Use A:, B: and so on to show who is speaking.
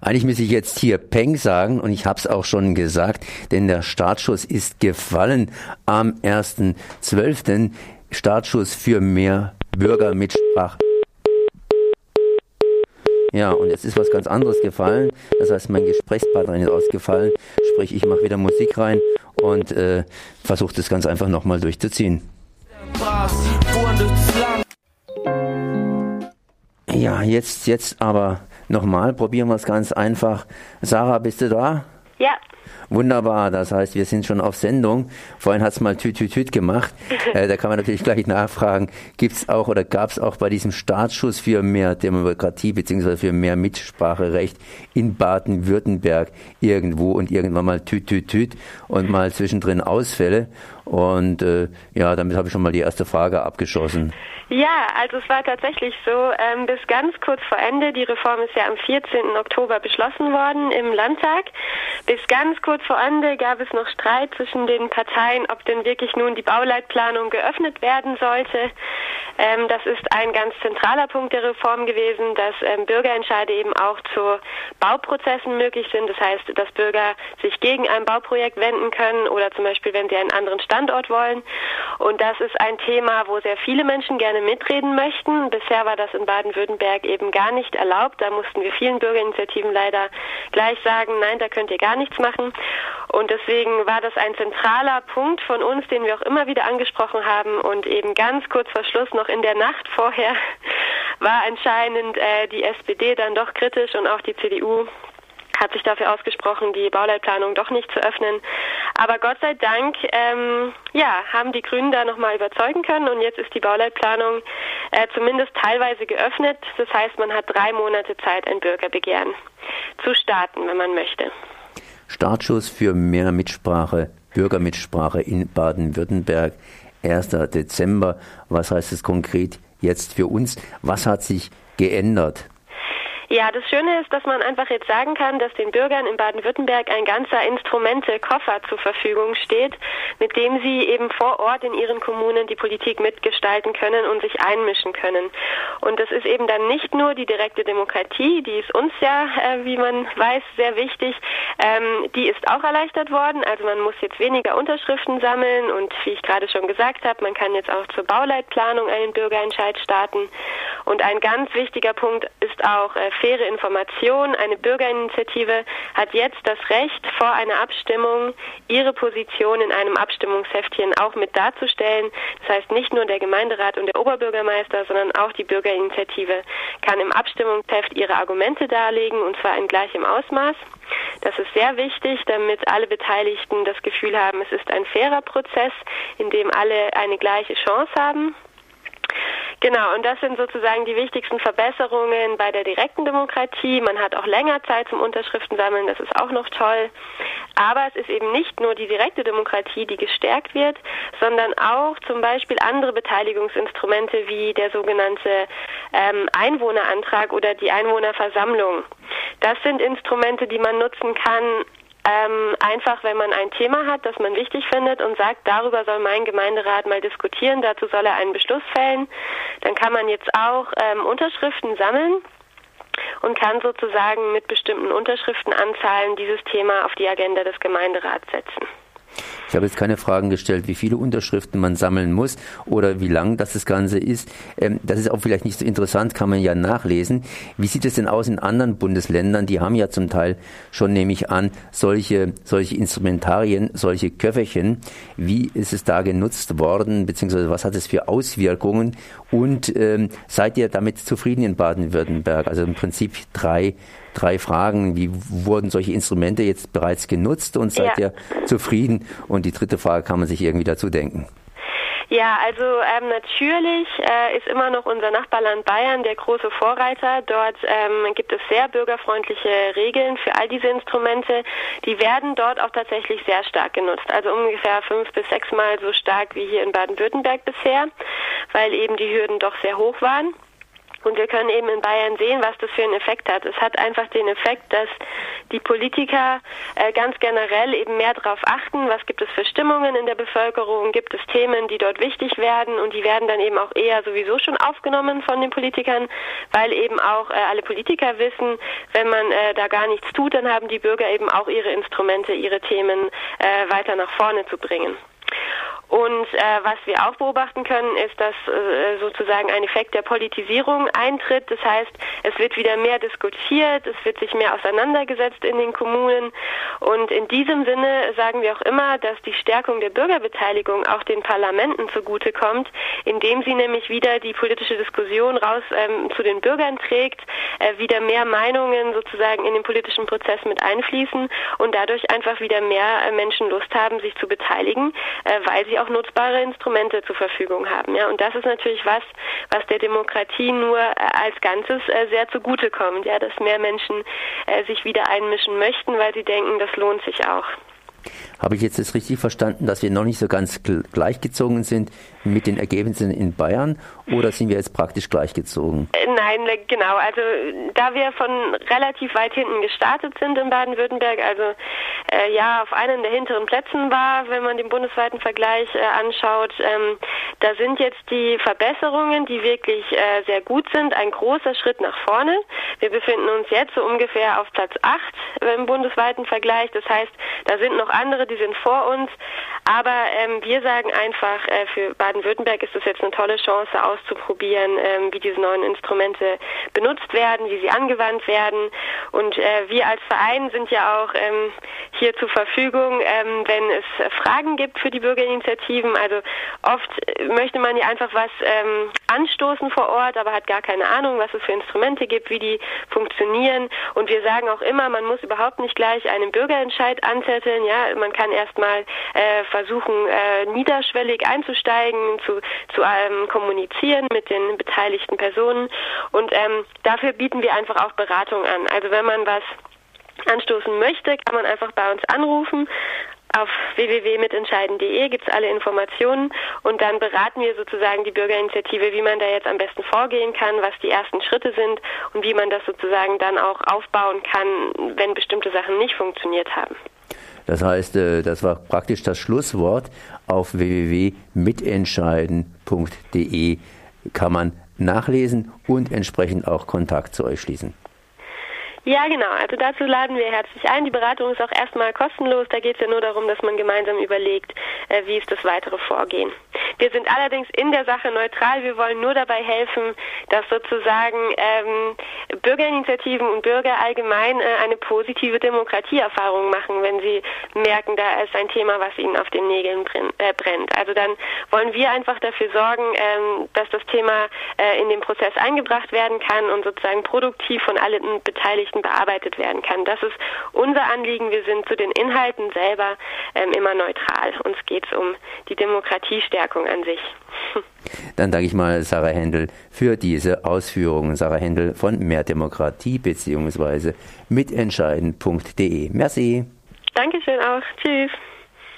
A: Eigentlich muss ich jetzt hier Peng sagen und ich habe es auch schon gesagt, denn der Startschuss ist gefallen am 1.12. Startschuss für mehr Bürgermitsprache. Ja, und jetzt ist was ganz anderes gefallen. Das heißt, mein Gesprächspartner ist ausgefallen. Sprich, ich mache wieder Musik rein und äh, versuche das ganz einfach nochmal durchzuziehen. Ja, jetzt, jetzt aber nochmal, probieren wir es ganz einfach. Sarah, bist du da?
B: Ja.
A: Wunderbar, das heißt, wir sind schon auf Sendung. Vorhin hat es mal Tüt, Tüt, Tüt gemacht. Äh, da kann man natürlich gleich nachfragen, gibt es auch oder gab es auch bei diesem Startschuss für mehr Demokratie bzw. für mehr Mitspracherecht in Baden-Württemberg irgendwo und irgendwann mal Tüt, Tüt, Tüt und mal zwischendrin Ausfälle? Und äh, ja, damit habe ich schon mal die erste Frage abgeschossen.
B: Ja, also es war tatsächlich so, ähm, bis ganz kurz vor Ende, die Reform ist ja am 14. Oktober beschlossen worden im Landtag, bis ganz kurz vor Ende gab es noch Streit zwischen den Parteien, ob denn wirklich nun die Bauleitplanung geöffnet werden sollte. Ähm, das ist ein ganz zentraler Punkt der Reform gewesen, dass ähm, Bürgerentscheide eben auch zu Bauprozessen möglich sind. Das heißt, dass Bürger sich gegen ein Bauprojekt wenden können oder zum Beispiel, wenn sie einen anderen Standort wollen. Und das ist ein Thema, wo sehr viele Menschen gerne mitreden möchten. Bisher war das in Baden-Württemberg eben gar nicht erlaubt. Da mussten wir vielen Bürgerinitiativen leider gleich sagen, nein, da könnt ihr gar nichts machen. Und deswegen war das ein zentraler Punkt von uns, den wir auch immer wieder angesprochen haben und eben ganz kurz vor Schluss noch in der Nacht vorher war anscheinend äh, die SPD dann doch kritisch und auch die CDU hat sich dafür ausgesprochen, die Bauleitplanung doch nicht zu öffnen. Aber Gott sei Dank, ähm, ja, haben die Grünen da nochmal überzeugen können und jetzt ist die Bauleitplanung äh, zumindest teilweise geöffnet. Das heißt, man hat drei Monate Zeit, ein Bürgerbegehren zu starten, wenn man möchte.
A: Startschuss für mehr Mitsprache, Bürgermitsprache in Baden-Württemberg, 1. Dezember. Was heißt es konkret jetzt für uns? Was hat sich geändert?
B: Ja, das Schöne ist, dass man einfach jetzt sagen kann, dass den Bürgern in Baden-Württemberg ein ganzer Instrumente-Koffer zur Verfügung steht, mit dem sie eben vor Ort in ihren Kommunen die Politik mitgestalten können und sich einmischen können. Und das ist eben dann nicht nur die direkte Demokratie, die ist uns ja, äh, wie man weiß, sehr wichtig. Ähm, die ist auch erleichtert worden. Also man muss jetzt weniger Unterschriften sammeln und wie ich gerade schon gesagt habe, man kann jetzt auch zur Bauleitplanung einen Bürgerentscheid starten. Und ein ganz wichtiger Punkt ist auch äh, faire Information. Eine Bürgerinitiative hat jetzt das Recht, vor einer Abstimmung ihre Position in einem Abstimmungsheftchen auch mit darzustellen. Das heißt, nicht nur der Gemeinderat und der Oberbürgermeister, sondern auch die Bürgerinitiative kann im Abstimmungsheft ihre Argumente darlegen und zwar in gleichem Ausmaß. Das ist sehr wichtig, damit alle Beteiligten das Gefühl haben, es ist ein fairer Prozess, in dem alle eine gleiche Chance haben. Genau, und das sind sozusagen die wichtigsten Verbesserungen bei der direkten Demokratie. Man hat auch länger Zeit zum Unterschriften sammeln, das ist auch noch toll. Aber es ist eben nicht nur die direkte Demokratie, die gestärkt wird, sondern auch zum Beispiel andere Beteiligungsinstrumente wie der sogenannte ähm, Einwohnerantrag oder die Einwohnerversammlung. Das sind Instrumente, die man nutzen kann, ähm, einfach, wenn man ein Thema hat, das man wichtig findet und sagt, darüber soll mein Gemeinderat mal diskutieren, dazu soll er einen Beschluss fällen, dann kann man jetzt auch ähm, Unterschriften sammeln und kann sozusagen mit bestimmten Unterschriftenanzahlen dieses Thema auf die Agenda des Gemeinderats setzen.
A: Ich habe jetzt keine Fragen gestellt, wie viele Unterschriften man sammeln muss oder wie lang das, das Ganze ist. Ähm, das ist auch vielleicht nicht so interessant, kann man ja nachlesen. Wie sieht es denn aus in anderen Bundesländern? Die haben ja zum Teil schon, nehme ich an, solche, solche Instrumentarien, solche Köfferchen. Wie ist es da genutzt worden, beziehungsweise was hat es für Auswirkungen? Und ähm, seid ihr damit zufrieden in Baden-Württemberg? Also im Prinzip drei drei Fragen. Wie wurden solche Instrumente jetzt bereits genutzt und seid ja. ihr zufrieden? Und die dritte Frage kann man sich irgendwie dazu denken.
B: Ja, also ähm, natürlich äh, ist immer noch unser Nachbarland Bayern der große Vorreiter. Dort ähm, gibt es sehr bürgerfreundliche Regeln für all diese Instrumente. Die werden dort auch tatsächlich sehr stark genutzt. Also ungefähr fünf bis sechsmal so stark wie hier in Baden-Württemberg bisher, weil eben die Hürden doch sehr hoch waren. Und wir können eben in Bayern sehen, was das für einen Effekt hat. Es hat einfach den Effekt, dass die Politiker äh, ganz generell eben mehr darauf achten, was gibt es für Stimmungen in der Bevölkerung, gibt es Themen, die dort wichtig werden und die werden dann eben auch eher sowieso schon aufgenommen von den Politikern, weil eben auch äh, alle Politiker wissen, wenn man äh, da gar nichts tut, dann haben die Bürger eben auch ihre Instrumente, ihre Themen äh, weiter nach vorne zu bringen. Und äh, was wir auch beobachten können, ist, dass äh, sozusagen ein Effekt der Politisierung eintritt. Das heißt, es wird wieder mehr diskutiert, es wird sich mehr auseinandergesetzt in den Kommunen. Und in diesem Sinne sagen wir auch immer, dass die Stärkung der Bürgerbeteiligung auch den Parlamenten zugutekommt, indem sie nämlich wieder die politische Diskussion raus ähm, zu den Bürgern trägt, äh, wieder mehr Meinungen sozusagen in den politischen Prozess mit einfließen und dadurch einfach wieder mehr äh, Menschen Lust haben, sich zu beteiligen, äh, weil sie auch nutzbare Instrumente zur Verfügung haben. Ja, und das ist natürlich was, was der Demokratie nur äh, als Ganzes äh, sehr zugutekommt. Ja, dass mehr Menschen äh, sich wieder einmischen möchten, weil sie denken, das lohnt sich auch.
A: Habe ich jetzt das richtig verstanden, dass wir noch nicht so ganz gleichgezogen sind mit den Ergebnissen in Bayern oder sind wir jetzt praktisch gleichgezogen?
B: Ne, genau. Also da wir von relativ weit hinten gestartet sind in Baden-Württemberg, also äh, ja auf einem der hinteren Plätzen war, wenn man den bundesweiten Vergleich äh, anschaut, ähm, da sind jetzt die Verbesserungen, die wirklich äh, sehr gut sind, ein großer Schritt nach vorne. Wir befinden uns jetzt so ungefähr auf Platz 8 im bundesweiten Vergleich. Das heißt, da sind noch andere, die sind vor uns. Aber ähm, wir sagen einfach, äh, für Baden-Württemberg ist es jetzt eine tolle Chance auszuprobieren, ähm, wie diese neuen Instrumente benutzt werden, wie sie angewandt werden. Und äh, wir als Verein sind ja auch ähm, hier zur Verfügung, ähm, wenn es Fragen gibt für die Bürgerinitiativen. Also oft möchte man ja einfach was ähm, anstoßen vor Ort, aber hat gar keine Ahnung, was es für Instrumente gibt, wie die funktionieren. Und wir sagen auch immer, man muss überhaupt nicht gleich einen Bürgerentscheid anzetteln. Ja, man kann erstmal äh, versuchen, äh, niederschwellig einzusteigen, zu, zu ähm, kommunizieren mit den beteiligten Personen. Und ähm, dafür bieten wir einfach auch Beratung an. Also wenn man was anstoßen möchte, kann man einfach bei uns anrufen. Auf www.mitentscheiden.de gibt es alle Informationen und dann beraten wir sozusagen die Bürgerinitiative, wie man da jetzt am besten vorgehen kann, was die ersten Schritte sind und wie man das sozusagen dann auch aufbauen kann, wenn bestimmte Sachen nicht funktioniert haben.
A: Das heißt, äh, das war praktisch das Schlusswort. Auf www.mitentscheiden.de kann man nachlesen und entsprechend auch Kontakt zu euch schließen.
B: Ja, genau. Also dazu laden wir herzlich ein. Die Beratung ist auch erstmal kostenlos. Da geht es ja nur darum, dass man gemeinsam überlegt, äh, wie ist das weitere Vorgehen. Wir sind allerdings in der Sache neutral. Wir wollen nur dabei helfen, dass sozusagen ähm, Bürgerinitiativen und Bürger allgemein äh, eine positive Demokratieerfahrung machen, wenn sie merken, da ist ein Thema, was ihnen auf den Nägeln äh, brennt. Also dann wollen wir einfach dafür sorgen, ähm, dass das Thema äh, in den Prozess eingebracht werden kann und sozusagen produktiv von allen Beteiligten bearbeitet werden kann. Das ist unser Anliegen. Wir sind zu den Inhalten selber ähm, immer neutral. Uns geht es um die Demokratiestärkung an sich.
A: Dann danke ich mal Sarah Händel für diese Ausführungen. Sarah Händel von Mehr Demokratie bzw. mitentscheiden.de. Merci.
B: Dankeschön auch. Tschüss.